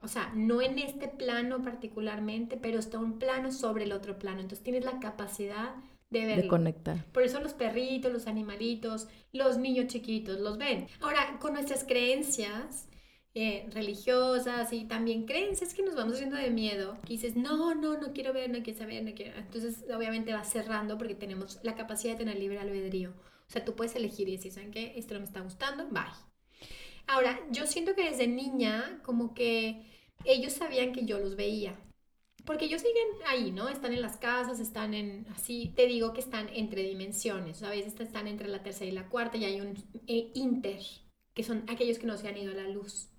o sea, no en este plano particularmente, pero está un plano sobre el otro plano. Entonces tienes la capacidad de verlo. De conectar. Por eso los perritos, los animalitos, los niños chiquitos los ven. Ahora, con nuestras creencias eh, religiosas y también creencias que nos vamos haciendo de miedo, que dices, no, no, no quiero ver, no quiero saber, no quiero. Entonces, obviamente va cerrando porque tenemos la capacidad de tener libre albedrío. O sea, tú puedes elegir y decir, ¿saben qué? Esto no me está gustando, bye. Ahora, yo siento que desde niña, como que ellos sabían que yo los veía. Porque ellos siguen ahí, ¿no? Están en las casas, están en, así, te digo que están entre dimensiones. A veces están entre la tercera y la cuarta y hay un eh, inter, que son aquellos que no se han ido a la luz.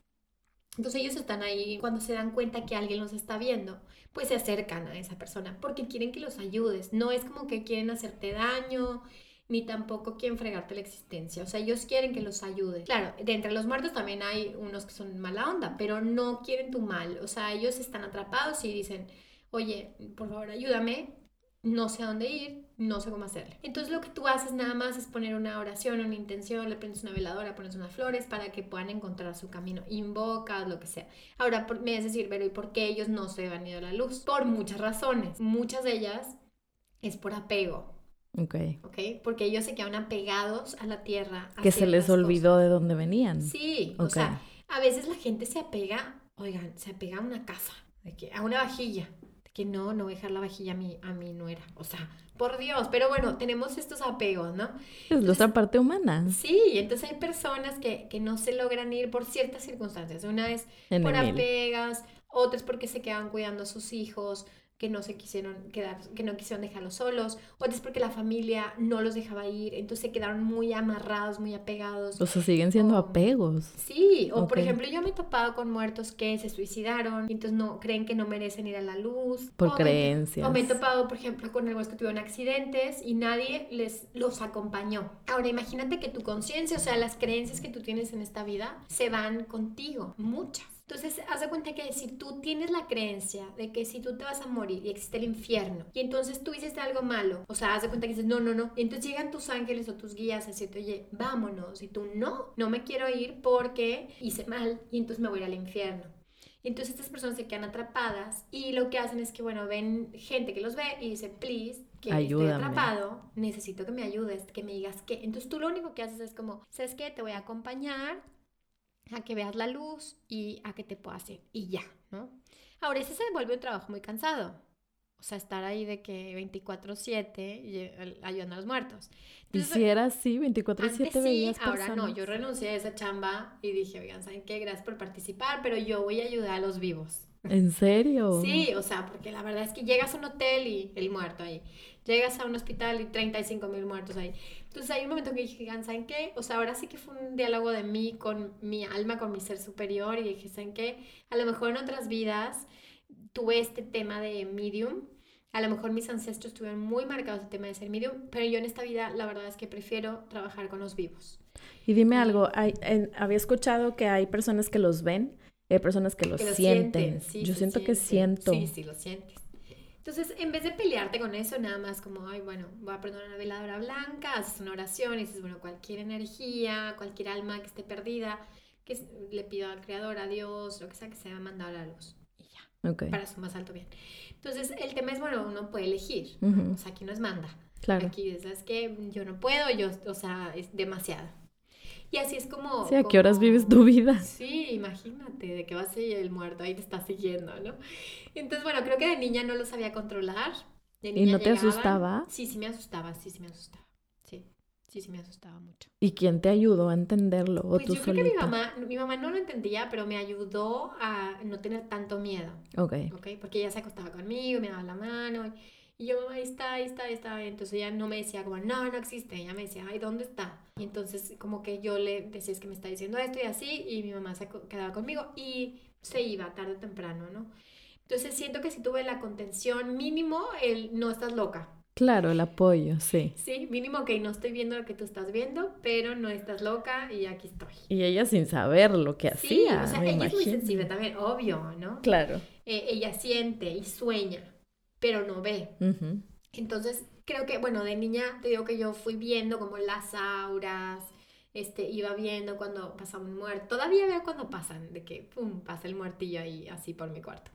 Entonces ellos están ahí, cuando se dan cuenta que alguien los está viendo, pues se acercan a esa persona porque quieren que los ayudes. No es como que quieren hacerte daño, ni tampoco quieren fregarte la existencia. O sea, ellos quieren que los ayudes. Claro, de entre los muertos también hay unos que son mala onda, pero no quieren tu mal. O sea, ellos están atrapados y dicen, oye, por favor, ayúdame. No sé a dónde ir, no sé cómo hacerle. Entonces lo que tú haces nada más es poner una oración, una intención, le prendes una veladora, pones unas flores para que puedan encontrar su camino. Invocas, lo que sea. Ahora, me vas a decir, pero ¿y por qué ellos no se han ido a la luz? Por muchas razones. Muchas de ellas es por apego Ok. Ok, porque ellos se quedan apegados a la tierra. que se les olvidó de dónde venían. Sí, o sea, a veces la gente se apega, oigan, se apega a una casa, de que, a una vajilla, de que no, no voy a dejar la vajilla a mi, a mi nuera. O sea, por Dios, pero bueno, tenemos estos apegos, ¿no? Es nuestra parte humana. Sí, entonces hay personas que, que, no se logran ir por ciertas circunstancias. Una vez por apegas, otras porque se quedan cuidando a sus hijos, que no se quisieron quedar, que no quisieron dejarlos solos, porque la familia no los dejaba ir, entonces se quedaron muy amarrados, muy apegados. O sea, siguen siendo apegos. Sí, o por ejemplo, yo me he topado con muertos que se suicidaron, y entonces no creen que no merecen ir a la luz. Por creencias. o me he topado, por ejemplo, con algunos que tuvieron accidentes y nadie les los acompañó. Ahora, imagínate que tu conciencia, o sea, las creencias que tú tienes en esta vida, se van contigo, muchas. Entonces, haz de cuenta que si tú tienes la creencia de que si tú te vas a morir y existe el infierno, y entonces tú hiciste algo malo, o sea, haz de cuenta que dices, no, no, no, y entonces llegan tus ángeles o tus guías a decirte, oye, vámonos, y tú no, no me quiero ir porque hice mal, y entonces me voy al infierno. Y entonces estas personas se quedan atrapadas y lo que hacen es que, bueno, ven gente que los ve y dice, please, que estoy atrapado, necesito que me ayudes, que me digas qué. Entonces tú lo único que haces es como, ¿sabes qué? Te voy a acompañar a que veas la luz y a que te puedas ir. Y ya, ¿no? Ahora, ese se vuelve un trabajo muy cansado. O sea, estar ahí de que 24/7 ayudando a los muertos. ¿Y si era así, 24/7 sí, ahora no. Yo renuncié a esa chamba y dije, oigan, ¿saben qué? Gracias por participar, pero yo voy a ayudar a los vivos. ¿En serio? Sí, o sea, porque la verdad es que llegas a un hotel y el muerto ahí. Llegas a un hospital y 35 mil muertos ahí. Entonces hay un momento que dije, ¿saben qué? O sea, ahora sí que fue un diálogo de mí con mi alma, con mi ser superior. Y dije, ¿saben qué? A lo mejor en otras vidas tuve este tema de medium. A lo mejor mis ancestros tuvieron muy marcados el tema de ser medium, pero yo en esta vida la verdad es que prefiero trabajar con los vivos. Y dime algo, hay, había escuchado que hay personas que los ven, hay personas que los sienten. yo siento que siento. Sí, sí, lo sientes. Entonces, en vez de pelearte con eso, nada más como, ay, bueno, voy a prender una veladora blanca, haces una oración y dices, bueno, cualquier energía, cualquier alma que esté perdida, que le pido al Creador, a Dios, lo que sea, que se ha mandado a la luz. Y ya. Para su más alto bien. Entonces, el tema es, bueno, uno puede elegir. O sea, aquí no es manda. Claro. Aquí, ¿sabes que Yo no puedo, yo, o sea, es demasiado. Y así es como... Sí, ¿a qué horas vives tu vida? Sí, imagínate, de que vas a ir el muerto, ahí te está siguiendo, ¿no? Entonces, bueno, creo que de niña no lo sabía controlar. ¿Y no te asustaba? Sí, sí me asustaba, sí, sí me asustaba. Sí, sí, sí me asustaba mucho. ¿Y quién te ayudó a entenderlo? ¿O pues yo creo que mi mamá, mi mamá no lo entendía, pero me ayudó a no tener tanto miedo. Ok. Ok, porque ella se acostaba conmigo, me daba la mano... Y yo, ahí está, ahí está, ahí está. Entonces ella no me decía como, no, no existe. Ella me decía, ay, ¿dónde está? Y entonces como que yo le decía, es que me está diciendo esto y así. Y mi mamá se quedaba conmigo y se iba tarde o temprano, ¿no? Entonces siento que si tuve la contención mínimo, el no estás loca. Claro, el apoyo, sí. Sí, mínimo que no estoy viendo lo que tú estás viendo, pero no estás loca y aquí estoy. Y ella sin saber lo que hacía. Sí, o sea, ella es muy sensible también, obvio, ¿no? Claro. Eh, ella siente y sueña pero no ve. Entonces, creo que, bueno, de niña te digo que yo fui viendo como las auras, este, iba viendo cuando pasaba un muerto. Todavía veo cuando pasan, de que, pum, pasa el muertillo ahí así por mi cuarto.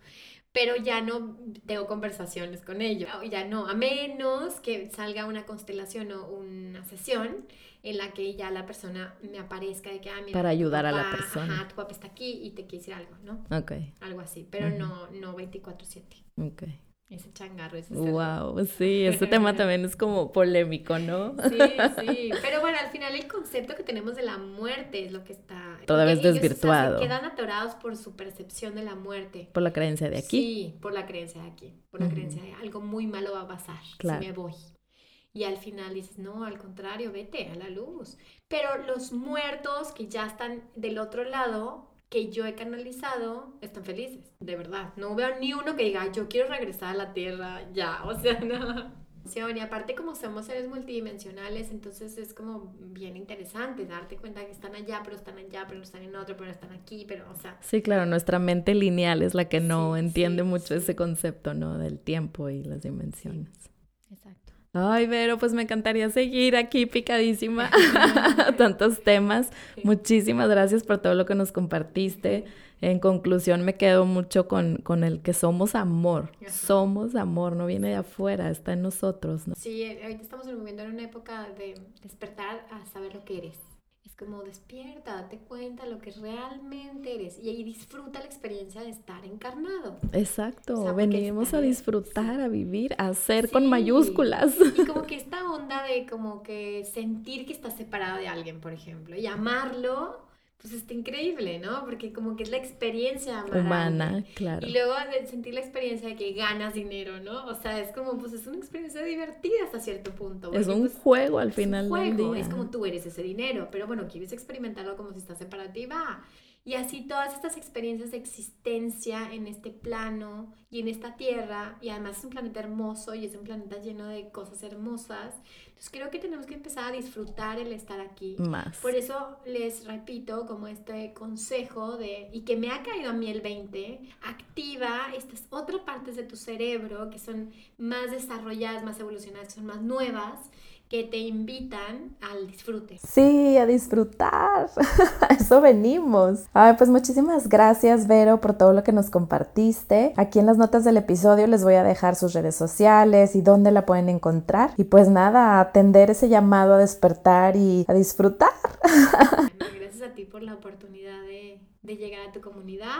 Pero ya no tengo conversaciones con ellos. Ya no, a menos que salga una constelación o una sesión en la que ya la persona me aparezca de que, ah, mira, Para ayudar a la persona. Ajá, tu papá está aquí y te quiere decir algo, ¿no? Ok. Algo así, pero no, no 24-7. Ok. Ese changarro, ese Wow, sí, ese tema también es como polémico, ¿no? Sí, sí, pero bueno, al final el concepto que tenemos de la muerte es lo que está... Toda vez desvirtuado. se quedan atorados por su percepción de la muerte. Por la creencia de aquí. Sí, por la creencia de aquí, por la creencia de algo muy malo va a pasar si me voy. Y al final dices, no, al contrario, vete a la luz. Pero los muertos que ya están del otro lado que yo he canalizado están felices, de verdad. No veo ni uno que diga, yo quiero regresar a la Tierra ya, o sea, no. Y aparte como somos seres multidimensionales, entonces es como bien interesante darte cuenta que están allá, pero están allá, pero están en otro, pero están aquí, pero o sea... Sí, claro, nuestra mente lineal es la que no entiende mucho ese concepto, ¿no? Del tiempo y las dimensiones. Exacto. Ay, Vero, pues me encantaría seguir aquí picadísima tantos temas. Muchísimas gracias por todo lo que nos compartiste. En conclusión, me quedo mucho con, con el que somos amor. Somos amor, no viene de afuera, está en nosotros. ¿no? Sí, ahorita estamos viviendo en una época de despertar a saber lo que eres como despierta, date cuenta lo que realmente eres y ahí disfruta la experiencia de estar encarnado. Exacto, venimos a disfrutar, a vivir, a ser con mayúsculas. Y como que esta onda de como que sentir que estás separado de alguien, por ejemplo, y amarlo pues está increíble, ¿no? Porque como que es la experiencia humana, claro. Y luego sentir la experiencia de que ganas dinero, ¿no? O sea, es como, pues es una experiencia divertida hasta cierto punto. Es un pues, juego al final un juego, Es como tú eres ese dinero, pero bueno, quieres experimentarlo como si estás separativa Y así todas estas experiencias de existencia en este plano y en esta tierra, y además es un planeta hermoso y es un planeta lleno de cosas hermosas, entonces creo que tenemos que empezar a disfrutar el estar aquí. Más. Por eso les repito como este consejo de, y que me ha caído a mí el 20, activa estas otras partes de tu cerebro que son más desarrolladas, más evolucionadas, que son más nuevas que te invitan al disfrute. Sí, a disfrutar. a eso venimos. Ay, pues muchísimas gracias, Vero, por todo lo que nos compartiste. Aquí en las notas del episodio les voy a dejar sus redes sociales y dónde la pueden encontrar. Y pues nada, atender ese llamado a despertar y a disfrutar. gracias a ti por la oportunidad de, de llegar a tu comunidad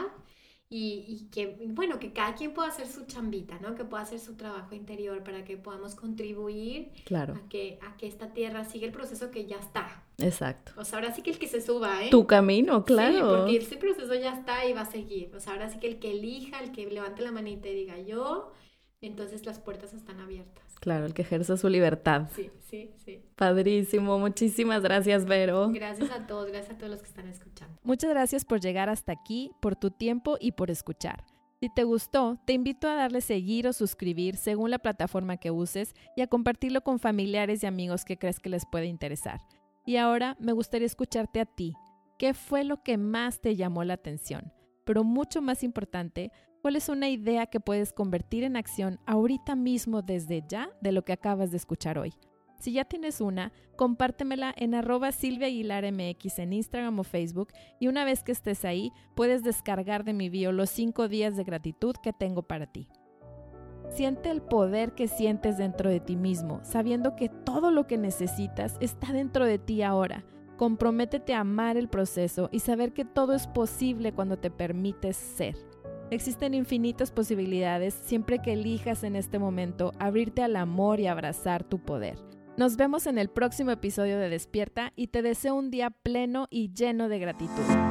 y, que, bueno, que cada quien pueda hacer su chambita, ¿no? Que pueda hacer su trabajo interior para que podamos contribuir claro. a, que, a que esta tierra siga el proceso que ya está. Exacto. O sea, ahora sí que el que se suba, ¿eh? Tu camino, claro. Sí, porque ese proceso ya está y va a seguir. O sea, ahora sí que el que elija, el que levante la manita y diga yo, entonces las puertas están abiertas. Claro, el que ejerza su libertad. Sí, sí, sí. Padrísimo. Muchísimas gracias, Vero. Gracias a todos, gracias a todos los que están escuchando. Muchas gracias por llegar hasta aquí, por tu tiempo y por escuchar. Si te gustó, te invito a darle seguir o suscribir según la plataforma que uses y a compartirlo con familiares y amigos que crees que les puede interesar. Y ahora me gustaría escucharte a ti. ¿Qué fue lo que más te llamó la atención? Pero mucho más importante, ¿Cuál es una idea que puedes convertir en acción ahorita mismo desde ya de lo que acabas de escuchar hoy? Si ya tienes una, compártemela en arroba Silvia en Instagram o Facebook y una vez que estés ahí, puedes descargar de mi bio los 5 días de gratitud que tengo para ti. Siente el poder que sientes dentro de ti mismo, sabiendo que todo lo que necesitas está dentro de ti ahora. Comprométete a amar el proceso y saber que todo es posible cuando te permites ser. Existen infinitas posibilidades siempre que elijas en este momento abrirte al amor y abrazar tu poder. Nos vemos en el próximo episodio de Despierta y te deseo un día pleno y lleno de gratitud.